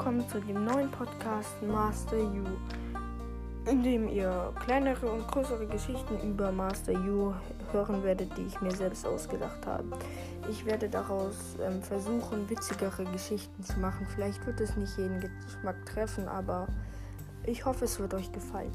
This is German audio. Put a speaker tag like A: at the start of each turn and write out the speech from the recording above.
A: willkommen zu dem neuen Podcast Master You, in dem ihr kleinere und größere Geschichten über Master You hören werdet, die ich mir selbst ausgedacht habe. Ich werde daraus ähm, versuchen, witzigere Geschichten zu machen. Vielleicht wird es nicht jeden Geschmack treffen, aber ich hoffe, es wird euch gefallen.